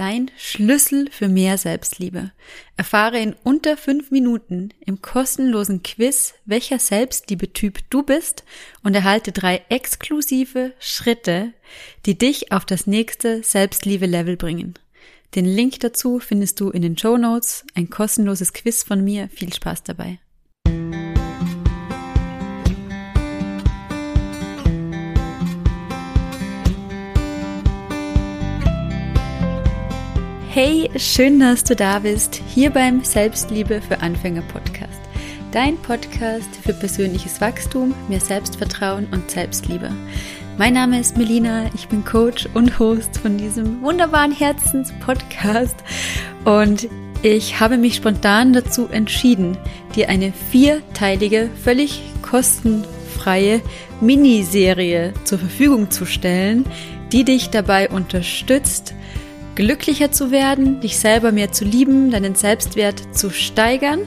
Dein Schlüssel für mehr Selbstliebe. Erfahre in unter fünf Minuten im kostenlosen Quiz, welcher Selbstliebe-Typ du bist und erhalte drei exklusive Schritte, die dich auf das nächste Selbstliebe-Level bringen. Den Link dazu findest du in den Show Notes. Ein kostenloses Quiz von mir. Viel Spaß dabei. Hey, schön, dass du da bist, hier beim Selbstliebe für Anfänger Podcast. Dein Podcast für persönliches Wachstum, mehr Selbstvertrauen und Selbstliebe. Mein Name ist Melina, ich bin Coach und Host von diesem wunderbaren Herzenspodcast und ich habe mich spontan dazu entschieden, dir eine vierteilige, völlig kostenfreie Miniserie zur Verfügung zu stellen, die dich dabei unterstützt, glücklicher zu werden, dich selber mehr zu lieben, deinen Selbstwert zu steigern.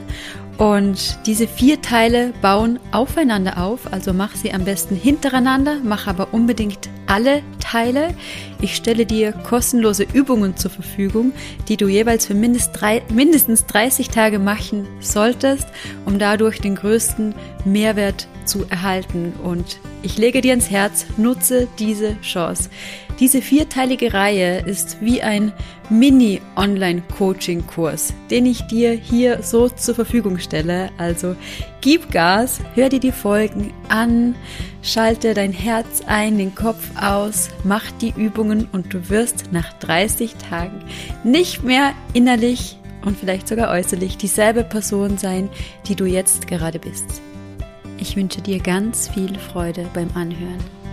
Und diese vier Teile bauen aufeinander auf, also mach sie am besten hintereinander, mach aber unbedingt alle Teile. Ich stelle dir kostenlose Übungen zur Verfügung, die du jeweils für mindestens 30 Tage machen solltest, um dadurch den größten Mehrwert zu erhalten. Und ich lege dir ins Herz, nutze diese Chance. Diese vierteilige Reihe ist wie ein Mini-Online-Coaching-Kurs, den ich dir hier so zur Verfügung stelle. Also gib Gas, hör dir die Folgen an, schalte dein Herz ein, den Kopf aus, mach die Übungen und du wirst nach 30 Tagen nicht mehr innerlich und vielleicht sogar äußerlich dieselbe Person sein, die du jetzt gerade bist. Ich wünsche dir ganz viel Freude beim Anhören.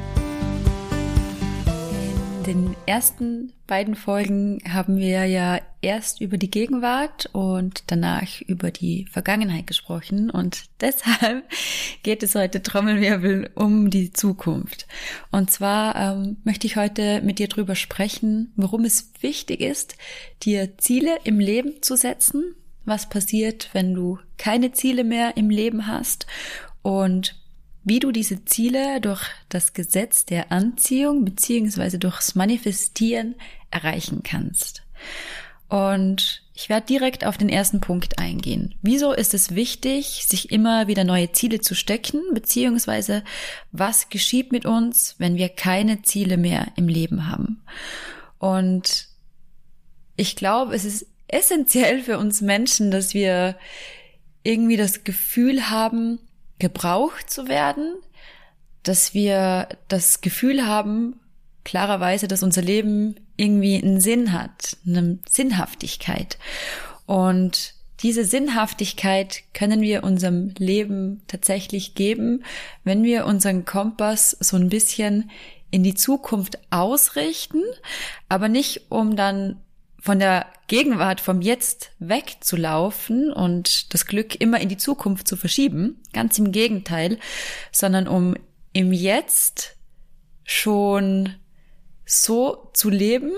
In den ersten beiden Folgen haben wir ja erst über die Gegenwart und danach über die Vergangenheit gesprochen. Und deshalb geht es heute Trommelwirbel um die Zukunft. Und zwar ähm, möchte ich heute mit dir drüber sprechen, warum es wichtig ist, dir Ziele im Leben zu setzen, was passiert, wenn du keine Ziele mehr im Leben hast? Und wie du diese Ziele durch das Gesetz der Anziehung beziehungsweise durchs Manifestieren erreichen kannst. Und ich werde direkt auf den ersten Punkt eingehen. Wieso ist es wichtig, sich immer wieder neue Ziele zu stecken, beziehungsweise was geschieht mit uns, wenn wir keine Ziele mehr im Leben haben? Und ich glaube, es ist essentiell für uns Menschen, dass wir irgendwie das Gefühl haben, gebraucht zu werden, dass wir das Gefühl haben, klarerweise, dass unser Leben irgendwie einen Sinn hat, eine Sinnhaftigkeit. Und diese Sinnhaftigkeit können wir unserem Leben tatsächlich geben, wenn wir unseren Kompass so ein bisschen in die Zukunft ausrichten, aber nicht um dann von der Gegenwart, vom Jetzt wegzulaufen und das Glück immer in die Zukunft zu verschieben. Ganz im Gegenteil, sondern um im Jetzt schon so zu leben,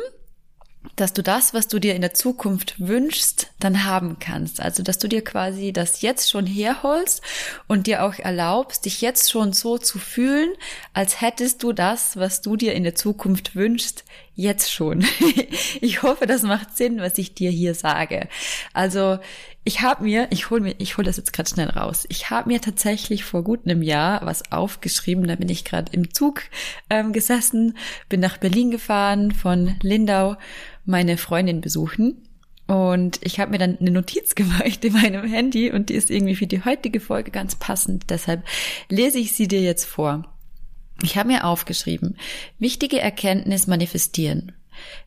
dass du das, was du dir in der Zukunft wünschst, dann haben kannst. Also, dass du dir quasi das jetzt schon herholst und dir auch erlaubst, dich jetzt schon so zu fühlen, als hättest du das, was du dir in der Zukunft wünschst, jetzt schon. ich hoffe, das macht Sinn, was ich dir hier sage. Also, ich habe mir, ich hole mir, ich hole das jetzt gerade schnell raus. Ich habe mir tatsächlich vor gut einem Jahr was aufgeschrieben. Da bin ich gerade im Zug ähm, gesessen, bin nach Berlin gefahren, von Lindau meine Freundin besuchen. Und ich habe mir dann eine Notiz gemacht in meinem Handy und die ist irgendwie für die heutige Folge ganz passend. Deshalb lese ich sie dir jetzt vor. Ich habe mir aufgeschrieben, wichtige Erkenntnis manifestieren.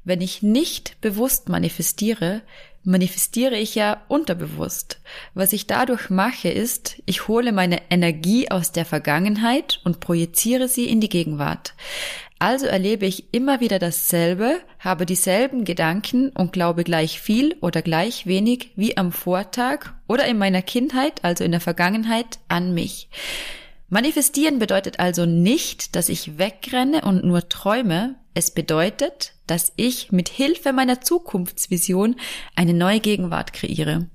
Wenn ich nicht bewusst manifestiere, manifestiere ich ja unterbewusst. Was ich dadurch mache, ist, ich hole meine Energie aus der Vergangenheit und projiziere sie in die Gegenwart. Also erlebe ich immer wieder dasselbe, habe dieselben Gedanken und glaube gleich viel oder gleich wenig wie am Vortag oder in meiner Kindheit, also in der Vergangenheit, an mich. Manifestieren bedeutet also nicht, dass ich wegrenne und nur träume. Es bedeutet, dass ich mit Hilfe meiner Zukunftsvision eine neue Gegenwart kreiere.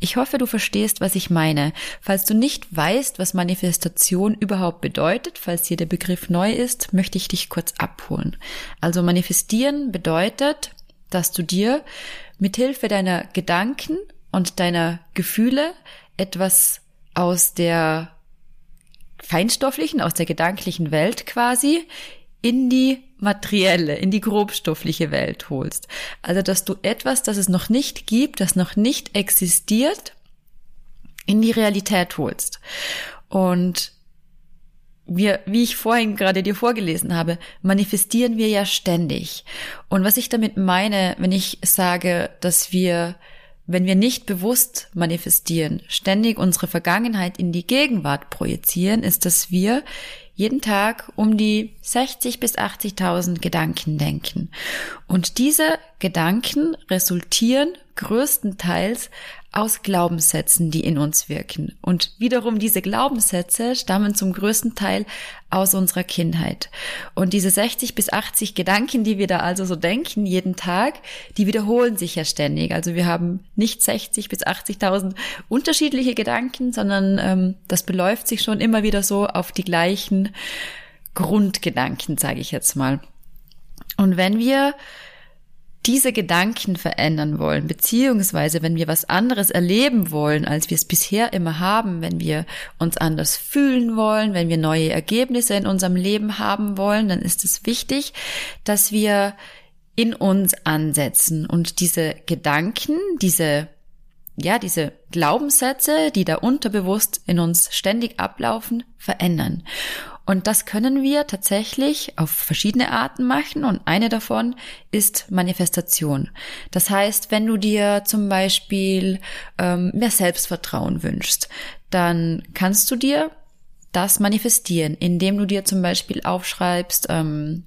Ich hoffe, du verstehst, was ich meine. Falls du nicht weißt, was Manifestation überhaupt bedeutet, falls dir der Begriff neu ist, möchte ich dich kurz abholen. Also manifestieren bedeutet, dass du dir mithilfe deiner Gedanken und deiner Gefühle etwas aus der feinstofflichen, aus der gedanklichen Welt quasi in die materielle, in die grobstoffliche Welt holst. Also, dass du etwas, das es noch nicht gibt, das noch nicht existiert, in die Realität holst. Und wir, wie ich vorhin gerade dir vorgelesen habe, manifestieren wir ja ständig. Und was ich damit meine, wenn ich sage, dass wir, wenn wir nicht bewusst manifestieren, ständig unsere Vergangenheit in die Gegenwart projizieren, ist, dass wir jeden Tag um die 60 bis 80.000 Gedanken denken. Und diese Gedanken resultieren größtenteils aus Glaubenssätzen, die in uns wirken. Und wiederum diese Glaubenssätze stammen zum größten Teil aus unserer Kindheit. Und diese 60 bis 80 Gedanken, die wir da also so denken jeden Tag, die wiederholen sich ja ständig. Also wir haben nicht 60 bis 80.000 unterschiedliche Gedanken, sondern ähm, das beläuft sich schon immer wieder so auf die gleichen Grundgedanken, sage ich jetzt mal. Und wenn wir diese Gedanken verändern wollen, beziehungsweise wenn wir was anderes erleben wollen, als wir es bisher immer haben, wenn wir uns anders fühlen wollen, wenn wir neue Ergebnisse in unserem Leben haben wollen, dann ist es wichtig, dass wir in uns ansetzen und diese Gedanken, diese ja, diese Glaubenssätze, die da unterbewusst in uns ständig ablaufen, verändern. Und das können wir tatsächlich auf verschiedene Arten machen und eine davon ist Manifestation. Das heißt, wenn du dir zum Beispiel ähm, mehr Selbstvertrauen wünschst, dann kannst du dir das manifestieren, indem du dir zum Beispiel aufschreibst, ähm,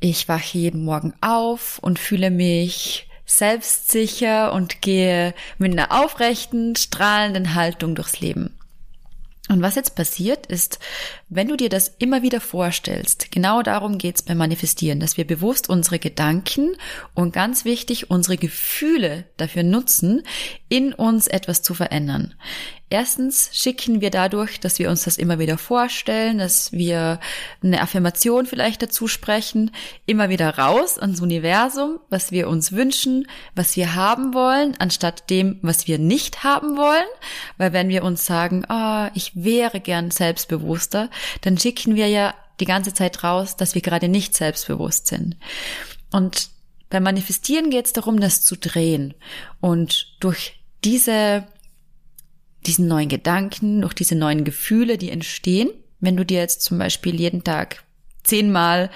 ich wache jeden Morgen auf und fühle mich selbstsicher und gehe mit einer aufrechten, strahlenden Haltung durchs Leben. Und was jetzt passiert ist, wenn du dir das immer wieder vorstellst, genau darum geht's beim Manifestieren, dass wir bewusst unsere Gedanken und ganz wichtig unsere Gefühle dafür nutzen, in uns etwas zu verändern. Erstens schicken wir dadurch, dass wir uns das immer wieder vorstellen, dass wir eine Affirmation vielleicht dazu sprechen, immer wieder raus ans Universum, was wir uns wünschen, was wir haben wollen, anstatt dem, was wir nicht haben wollen. Weil wenn wir uns sagen, ah, oh, ich wäre gern selbstbewusster, dann schicken wir ja die ganze Zeit raus, dass wir gerade nicht selbstbewusst sind. Und beim Manifestieren geht es darum, das zu drehen. Und durch diese diesen neuen Gedanken, durch diese neuen Gefühle, die entstehen. Wenn du dir jetzt zum Beispiel jeden Tag zehnmal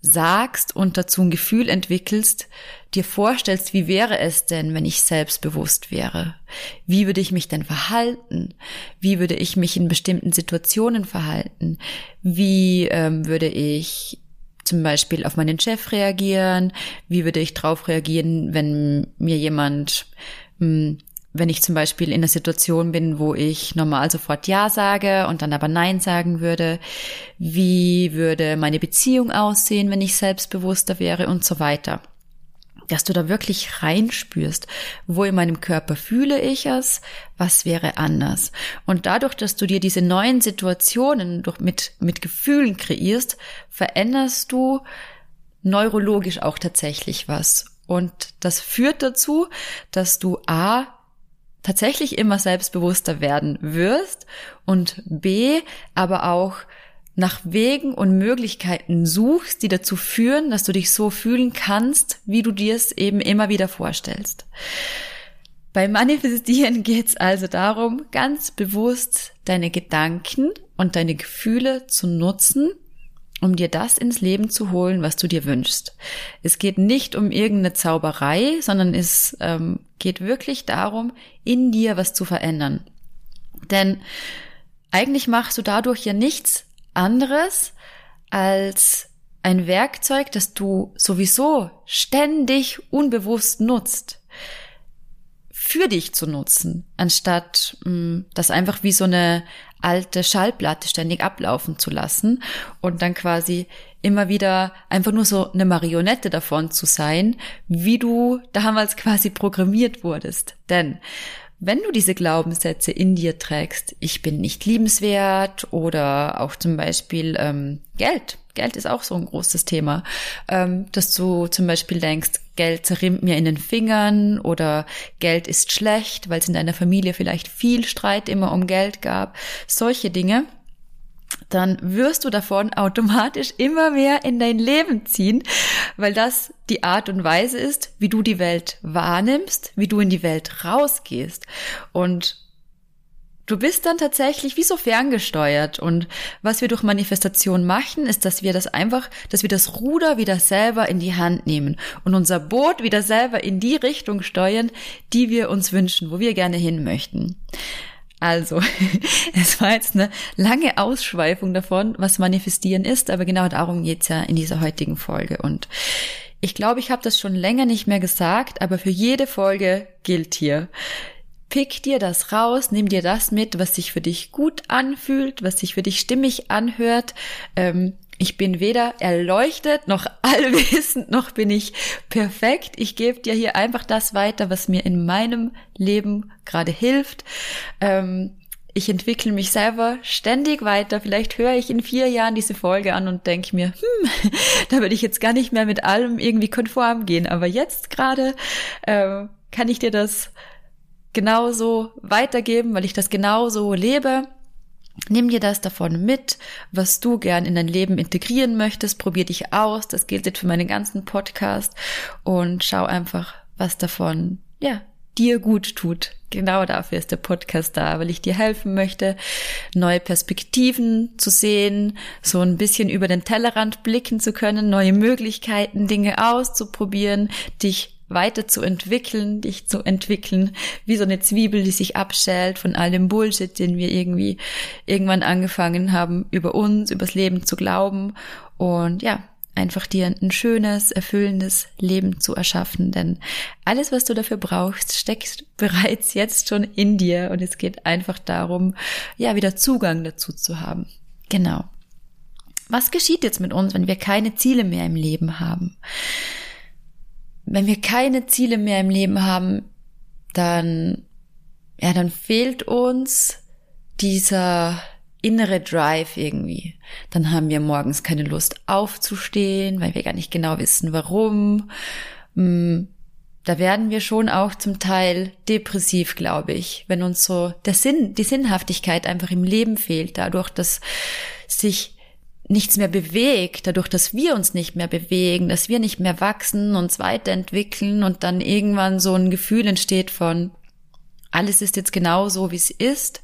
sagst und dazu ein Gefühl entwickelst, dir vorstellst, wie wäre es denn, wenn ich selbstbewusst wäre? Wie würde ich mich denn verhalten? Wie würde ich mich in bestimmten Situationen verhalten? Wie ähm, würde ich zum Beispiel auf meinen Chef reagieren? Wie würde ich darauf reagieren, wenn mir jemand mh, hm, wenn ich zum Beispiel in einer Situation bin, wo ich normal sofort Ja sage und dann aber Nein sagen würde, wie würde meine Beziehung aussehen, wenn ich selbstbewusster wäre und so weiter. Dass du da wirklich reinspürst, wo in meinem Körper fühle ich es, was wäre anders. Und dadurch, dass du dir diese neuen Situationen durch, mit, mit Gefühlen kreierst, veränderst du neurologisch auch tatsächlich was. Und das führt dazu, dass du A, tatsächlich immer selbstbewusster werden wirst und B, aber auch nach Wegen und Möglichkeiten suchst, die dazu führen, dass du dich so fühlen kannst, wie du dir es eben immer wieder vorstellst. Beim Manifestieren geht es also darum, ganz bewusst deine Gedanken und deine Gefühle zu nutzen, um dir das ins Leben zu holen, was du dir wünschst. Es geht nicht um irgendeine Zauberei, sondern es ähm, geht wirklich darum, in dir was zu verändern. Denn eigentlich machst du dadurch ja nichts anderes als ein Werkzeug, das du sowieso ständig unbewusst nutzt für dich zu nutzen, anstatt mh, mm, das einfach wie so eine alte Schallplatte ständig ablaufen zu lassen und dann quasi immer wieder einfach nur so eine Marionette davon zu sein, wie du damals quasi programmiert wurdest. Denn wenn du diese Glaubenssätze in dir trägst, ich bin nicht liebenswert oder auch zum Beispiel ähm, Geld. Geld ist auch so ein großes Thema, ähm, dass du zum Beispiel denkst, Geld zerrimmt mir in den Fingern oder Geld ist schlecht, weil es in deiner Familie vielleicht viel Streit immer um Geld gab. Solche Dinge dann wirst du davon automatisch immer mehr in dein Leben ziehen, weil das die Art und Weise ist, wie du die Welt wahrnimmst, wie du in die Welt rausgehst. Und du bist dann tatsächlich wie so ferngesteuert. Und was wir durch Manifestation machen, ist, dass wir das einfach, dass wir das Ruder wieder selber in die Hand nehmen und unser Boot wieder selber in die Richtung steuern, die wir uns wünschen, wo wir gerne hin möchten. Also, es war jetzt eine lange Ausschweifung davon, was manifestieren ist, aber genau darum geht's ja in dieser heutigen Folge. Und ich glaube, ich habe das schon länger nicht mehr gesagt, aber für jede Folge gilt hier. Pick dir das raus, nimm dir das mit, was sich für dich gut anfühlt, was sich für dich stimmig anhört. Ähm, ich bin weder erleuchtet noch allwissend, noch bin ich perfekt. Ich gebe dir hier einfach das weiter, was mir in meinem Leben gerade hilft. Ähm, ich entwickle mich selber ständig weiter. Vielleicht höre ich in vier Jahren diese Folge an und denke mir, hm, da würde ich jetzt gar nicht mehr mit allem irgendwie konform gehen. Aber jetzt gerade äh, kann ich dir das genauso weitergeben, weil ich das genauso lebe. Nimm dir das davon mit, was du gern in dein Leben integrieren möchtest. Probier dich aus. Das gilt jetzt für meinen ganzen Podcast und schau einfach, was davon, ja, dir gut tut. Genau dafür ist der Podcast da, weil ich dir helfen möchte, neue Perspektiven zu sehen, so ein bisschen über den Tellerrand blicken zu können, neue Möglichkeiten, Dinge auszuprobieren, dich weiterzuentwickeln, dich zu entwickeln, wie so eine Zwiebel, die sich abschält von all dem Bullshit, den wir irgendwie irgendwann angefangen haben, über uns, übers Leben zu glauben und ja, einfach dir ein schönes, erfüllendes Leben zu erschaffen, denn alles, was du dafür brauchst, steckt bereits jetzt schon in dir und es geht einfach darum, ja, wieder Zugang dazu zu haben. Genau. Was geschieht jetzt mit uns, wenn wir keine Ziele mehr im Leben haben? Wenn wir keine Ziele mehr im Leben haben, dann, ja, dann fehlt uns dieser innere Drive irgendwie. Dann haben wir morgens keine Lust aufzustehen, weil wir gar nicht genau wissen, warum. Mm, da werden wir schon auch zum Teil depressiv, glaube ich, wenn uns so der Sinn, die Sinnhaftigkeit einfach im Leben fehlt, dadurch, dass sich nichts mehr bewegt, dadurch, dass wir uns nicht mehr bewegen, dass wir nicht mehr wachsen, uns weiterentwickeln und dann irgendwann so ein Gefühl entsteht von, alles ist jetzt genau so, wie es ist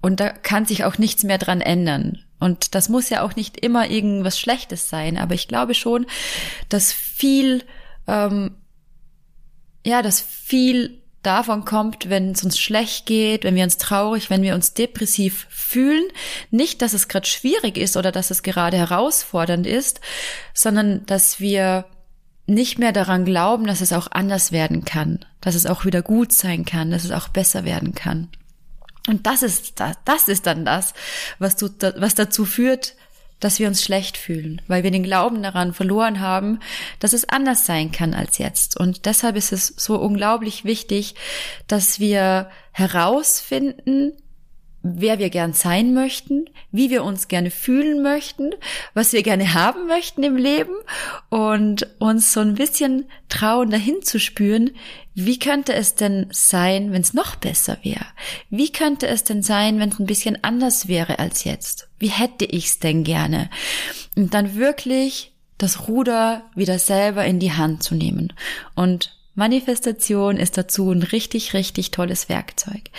und da kann sich auch nichts mehr dran ändern. Und das muss ja auch nicht immer irgendwas Schlechtes sein, aber ich glaube schon, dass viel, ähm, ja, dass viel davon kommt, wenn es uns schlecht geht, wenn wir uns traurig, wenn wir uns depressiv fühlen. Nicht, dass es gerade schwierig ist oder dass es gerade herausfordernd ist, sondern dass wir nicht mehr daran glauben, dass es auch anders werden kann, dass es auch wieder gut sein kann, dass es auch besser werden kann. Und das ist das, das ist dann das, was, du, was dazu führt, dass wir uns schlecht fühlen, weil wir den Glauben daran verloren haben, dass es anders sein kann als jetzt. Und deshalb ist es so unglaublich wichtig, dass wir herausfinden, wer wir gern sein möchten, wie wir uns gerne fühlen möchten, was wir gerne haben möchten im Leben und uns so ein bisschen trauen, dahin zu spüren, wie könnte es denn sein, wenn es noch besser wäre? Wie könnte es denn sein, wenn es ein bisschen anders wäre als jetzt? Wie hätte ich's denn gerne? Und dann wirklich das Ruder wieder selber in die Hand zu nehmen. Und Manifestation ist dazu ein richtig, richtig tolles Werkzeug.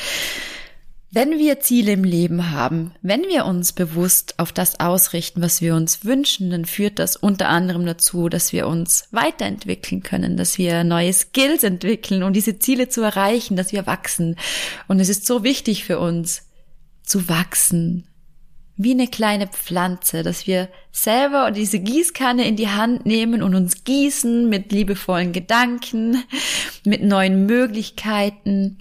Wenn wir Ziele im Leben haben, wenn wir uns bewusst auf das ausrichten, was wir uns wünschen, dann führt das unter anderem dazu, dass wir uns weiterentwickeln können, dass wir neue Skills entwickeln, um diese Ziele zu erreichen, dass wir wachsen. Und es ist so wichtig für uns, zu wachsen, wie eine kleine Pflanze, dass wir selber diese Gießkanne in die Hand nehmen und uns gießen mit liebevollen Gedanken, mit neuen Möglichkeiten,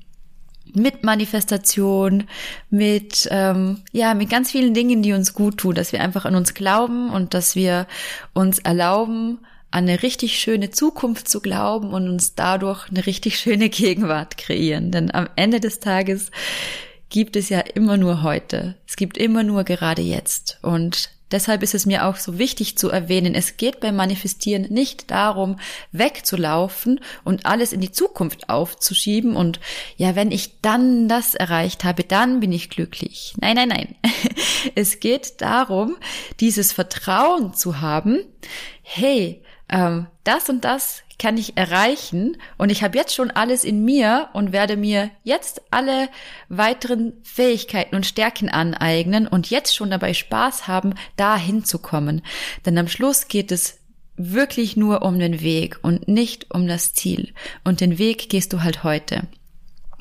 mit Manifestation, mit ähm, ja mit ganz vielen Dingen, die uns gut tun, dass wir einfach an uns glauben und dass wir uns erlauben, an eine richtig schöne Zukunft zu glauben und uns dadurch eine richtig schöne Gegenwart kreieren. Denn am Ende des Tages gibt es ja immer nur heute. Es gibt immer nur gerade jetzt. Und Deshalb ist es mir auch so wichtig zu erwähnen, es geht beim Manifestieren nicht darum, wegzulaufen und alles in die Zukunft aufzuschieben und ja, wenn ich dann das erreicht habe, dann bin ich glücklich. Nein, nein, nein. Es geht darum, dieses Vertrauen zu haben, hey, ähm, das und das kann ich erreichen und ich habe jetzt schon alles in mir und werde mir jetzt alle weiteren Fähigkeiten und Stärken aneignen und jetzt schon dabei Spaß haben, da hinzukommen. Denn am Schluss geht es wirklich nur um den Weg und nicht um das Ziel. Und den Weg gehst du halt heute.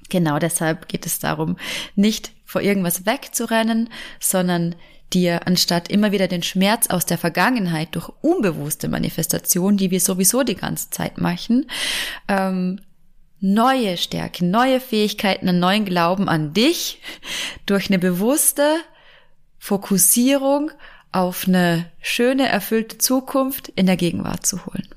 Genau deshalb geht es darum, nicht vor irgendwas wegzurennen, sondern dir, anstatt immer wieder den Schmerz aus der Vergangenheit durch unbewusste Manifestation, die wir sowieso die ganze Zeit machen, ähm, neue Stärken, neue Fähigkeiten, einen neuen Glauben an dich durch eine bewusste Fokussierung auf eine schöne, erfüllte Zukunft in der Gegenwart zu holen.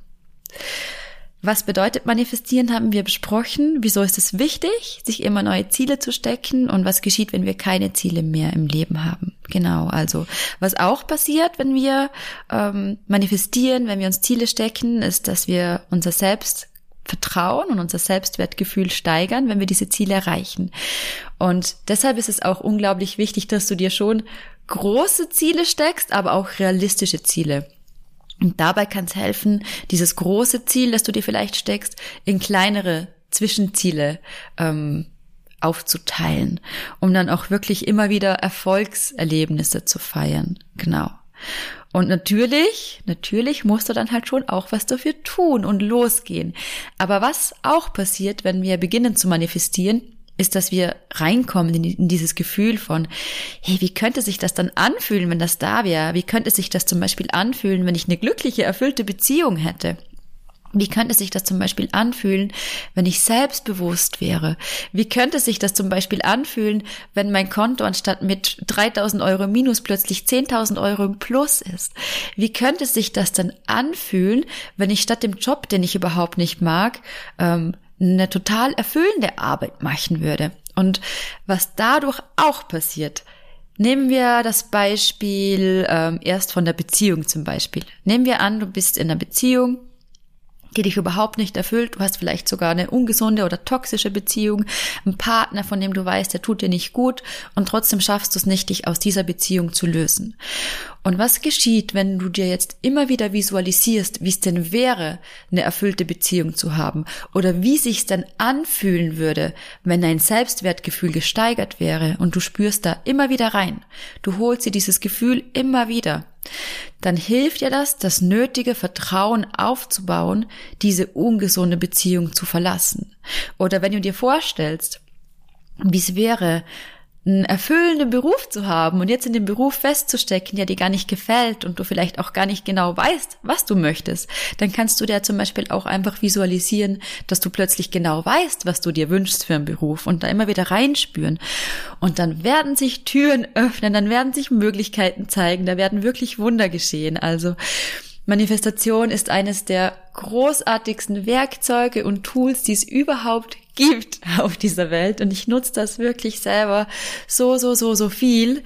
Was bedeutet manifestieren, haben wir besprochen. Wieso ist es wichtig, sich immer neue Ziele zu stecken und was geschieht, wenn wir keine Ziele mehr im Leben haben. Genau, also was auch passiert, wenn wir ähm, manifestieren, wenn wir uns Ziele stecken, ist, dass wir unser Selbst Vertrauen und unser Selbstwertgefühl steigern, wenn wir diese Ziele erreichen. Und deshalb ist es auch unglaublich wichtig, dass du dir schon große Ziele steckst, aber auch realistische Ziele. Und dabei kann es helfen, dieses große Ziel, das du dir vielleicht steckst, in kleinere Zwischenziele ähm, aufzuteilen, um dann auch wirklich immer wieder Erfolgserlebnisse zu feiern. Genau. Und natürlich, natürlich musst du dann halt schon auch was dafür tun und losgehen. Aber was auch passiert, wenn wir beginnen zu manifestieren, ist, dass wir reinkommen in, in, dieses Gefühl von, hey, wie könnte sich das dann anfühlen, wenn das da wäre? Wie könnte sich das zum Beispiel anfühlen, wenn ich eine glückliche, erfüllte Beziehung hätte? Wie könnte sich das zum Beispiel anfühlen, wenn ich selbstbewusst wäre? Wie könnte sich das zum Beispiel anfühlen, wenn mein Konto anstatt mit 3000 Euro minus plötzlich 10.000 Euro im Plus ist? Wie könnte sich das dann anfühlen, wenn ich statt dem Job, den ich überhaupt nicht mag, ähm, eine total erfüllende Arbeit machen würde. Und was dadurch auch passiert, Nehmen wir das Beispiel ähm, erst von der Beziehung zum Beispiel. Nehmen wir an, du bist in einer Beziehung, die dich überhaupt nicht erfüllt. Du hast vielleicht sogar eine ungesunde oder toxische Beziehung, einen Partner, von dem du weißt, der tut dir nicht gut und trotzdem schaffst du es nicht, dich aus dieser Beziehung zu lösen. Und was geschieht, wenn du dir jetzt immer wieder visualisierst, wie es denn wäre, eine erfüllte Beziehung zu haben? Oder wie sich's denn anfühlen würde, wenn dein Selbstwertgefühl gesteigert wäre und du spürst da immer wieder rein. Du holst dir dieses Gefühl immer wieder. Dann hilft dir das, das nötige Vertrauen aufzubauen, diese ungesunde Beziehung zu verlassen. Oder wenn du dir vorstellst, wie es wäre, einen erfüllenden Beruf zu haben und jetzt in dem Beruf festzustecken, der dir gar nicht gefällt und du vielleicht auch gar nicht genau weißt, was du möchtest, dann kannst du dir zum Beispiel auch einfach visualisieren, dass du plötzlich genau weißt, was du dir wünschst für einen Beruf und da immer wieder reinspüren. Und dann werden sich Türen öffnen, dann werden sich Möglichkeiten zeigen, da werden wirklich Wunder geschehen. Also Manifestation ist eines der großartigsten Werkzeuge und Tools, die es überhaupt gibt auf dieser Welt. Und ich nutze das wirklich selber so, so, so, so viel.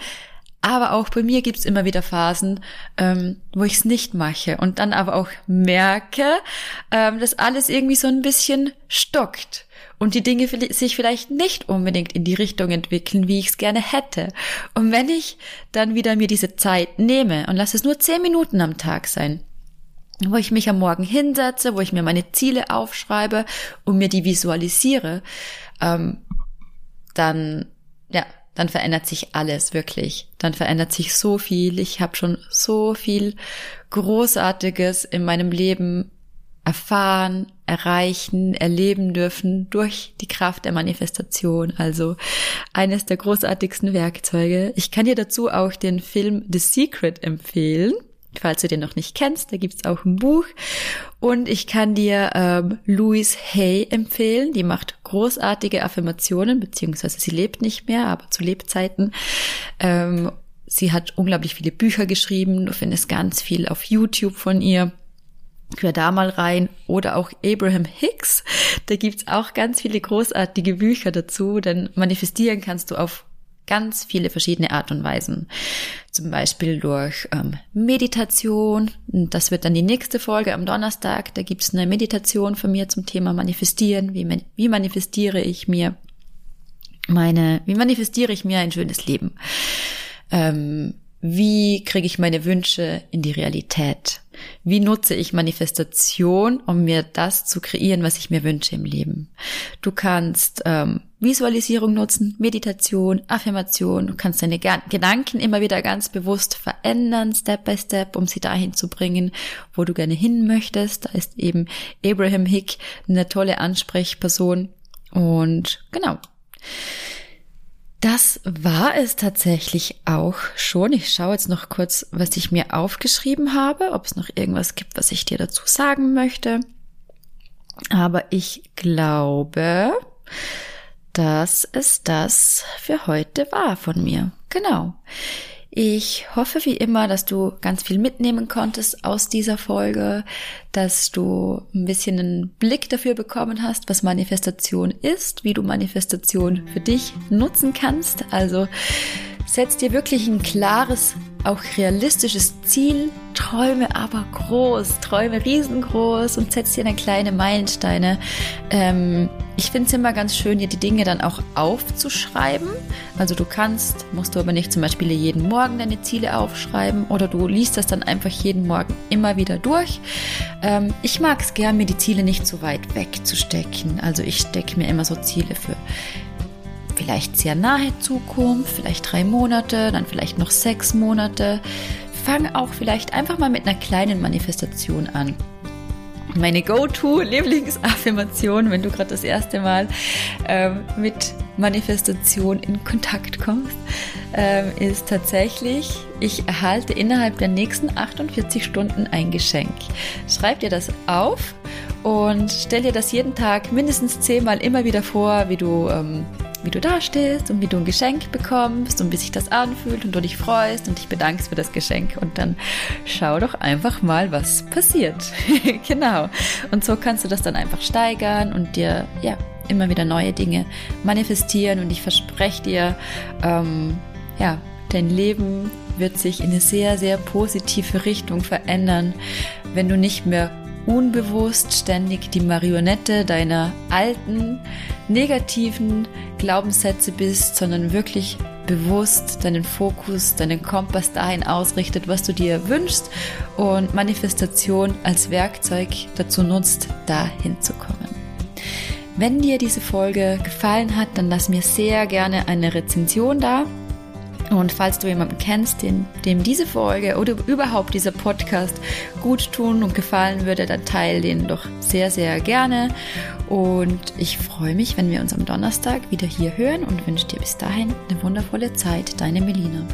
Aber auch bei mir gibt's immer wieder Phasen, ähm, wo ich es nicht mache und dann aber auch merke, ähm, dass alles irgendwie so ein bisschen stockt und die Dinge sich vielleicht nicht unbedingt in die Richtung entwickeln, wie ich es gerne hätte. Und wenn ich dann wieder mir diese Zeit nehme und lasse es nur zehn Minuten am Tag sein, wo ich mich am Morgen hinsetze, wo ich mir meine Ziele aufschreibe und mir die visualisiere, ähm, dann, ja, dann verändert sich alles wirklich. Dann verändert sich so viel. Ich habe schon so viel Großartiges in meinem Leben erfahren, erreichen, erleben dürfen durch die Kraft der Manifestation. Also eines der großartigsten Werkzeuge. Ich kann dir dazu auch den Film The Secret empfehlen. Falls du den noch nicht kennst, da gibt's auch ein Buch. Und ich kann dir ähm, Louise Hay empfehlen. Die macht großartige Affirmationen, beziehungsweise sie lebt nicht mehr, aber zu Lebzeiten. Ähm, sie hat unglaublich viele Bücher geschrieben. Du findest ganz viel auf YouTube von ihr. Hör da mal rein. Oder auch Abraham Hicks. Da gibt's auch ganz viele großartige Bücher dazu, denn manifestieren kannst du auf ganz viele verschiedene Art und Weisen. Zum Beispiel durch ähm, Meditation. Das wird dann die nächste Folge am Donnerstag. Da gibt's eine Meditation von mir zum Thema Manifestieren. Wie, wie manifestiere ich mir meine, wie manifestiere ich mir ein schönes Leben? Ähm, wie kriege ich meine Wünsche in die Realität? Wie nutze ich Manifestation, um mir das zu kreieren, was ich mir wünsche im Leben? Du kannst ähm, Visualisierung nutzen, Meditation, Affirmation. Du kannst deine Gedanken immer wieder ganz bewusst verändern, Step by Step, um sie dahin zu bringen, wo du gerne hin möchtest. Da ist eben Abraham Hick eine tolle Ansprechperson. Und genau. Das war es tatsächlich auch schon. Ich schaue jetzt noch kurz, was ich mir aufgeschrieben habe, ob es noch irgendwas gibt, was ich dir dazu sagen möchte. Aber ich glaube, dass es das für heute war von mir. Genau. Ich hoffe wie immer, dass du ganz viel mitnehmen konntest aus dieser Folge, dass du ein bisschen einen Blick dafür bekommen hast, was Manifestation ist, wie du Manifestation für dich nutzen kannst. Also setz dir wirklich ein klares auch realistisches Ziel, träume aber groß, träume riesengroß und setz dir eine kleine Meilensteine. Ähm, ich finde es immer ganz schön, dir die Dinge dann auch aufzuschreiben. Also du kannst, musst du aber nicht zum Beispiel jeden Morgen deine Ziele aufschreiben oder du liest das dann einfach jeden Morgen immer wieder durch. Ähm, ich mag es gern, mir die Ziele nicht so weit wegzustecken. Also ich stecke mir immer so Ziele für vielleicht sehr nahe Zukunft, vielleicht drei Monate, dann vielleicht noch sechs Monate. Fang auch vielleicht einfach mal mit einer kleinen Manifestation an. Meine Go-To-Lieblingsaffirmation, wenn du gerade das erste Mal ähm, mit Manifestation in Kontakt kommst, ähm, ist tatsächlich, ich erhalte innerhalb der nächsten 48 Stunden ein Geschenk. Schreib dir das auf und stell dir das jeden Tag mindestens zehnmal immer wieder vor, wie du ähm, wie du dastehst und wie du ein Geschenk bekommst und wie sich das anfühlt und du dich freust und dich bedankst für das Geschenk und dann schau doch einfach mal, was passiert. genau. Und so kannst du das dann einfach steigern und dir, ja, immer wieder neue Dinge manifestieren und ich verspreche dir, ähm, ja, dein Leben wird sich in eine sehr, sehr positive Richtung verändern, wenn du nicht mehr unbewusst ständig die Marionette deiner alten, negativen Glaubenssätze bist, sondern wirklich bewusst deinen Fokus, deinen Kompass dahin ausrichtet, was du dir wünschst und Manifestation als Werkzeug dazu nutzt, dahin zu kommen. Wenn dir diese Folge gefallen hat, dann lass mir sehr gerne eine Rezension da. Und falls du jemanden kennst, den, dem diese Folge oder überhaupt dieser Podcast gut tun und gefallen würde, dann teile den doch sehr, sehr gerne. Und ich freue mich, wenn wir uns am Donnerstag wieder hier hören und wünsche dir bis dahin eine wundervolle Zeit. Deine Melina.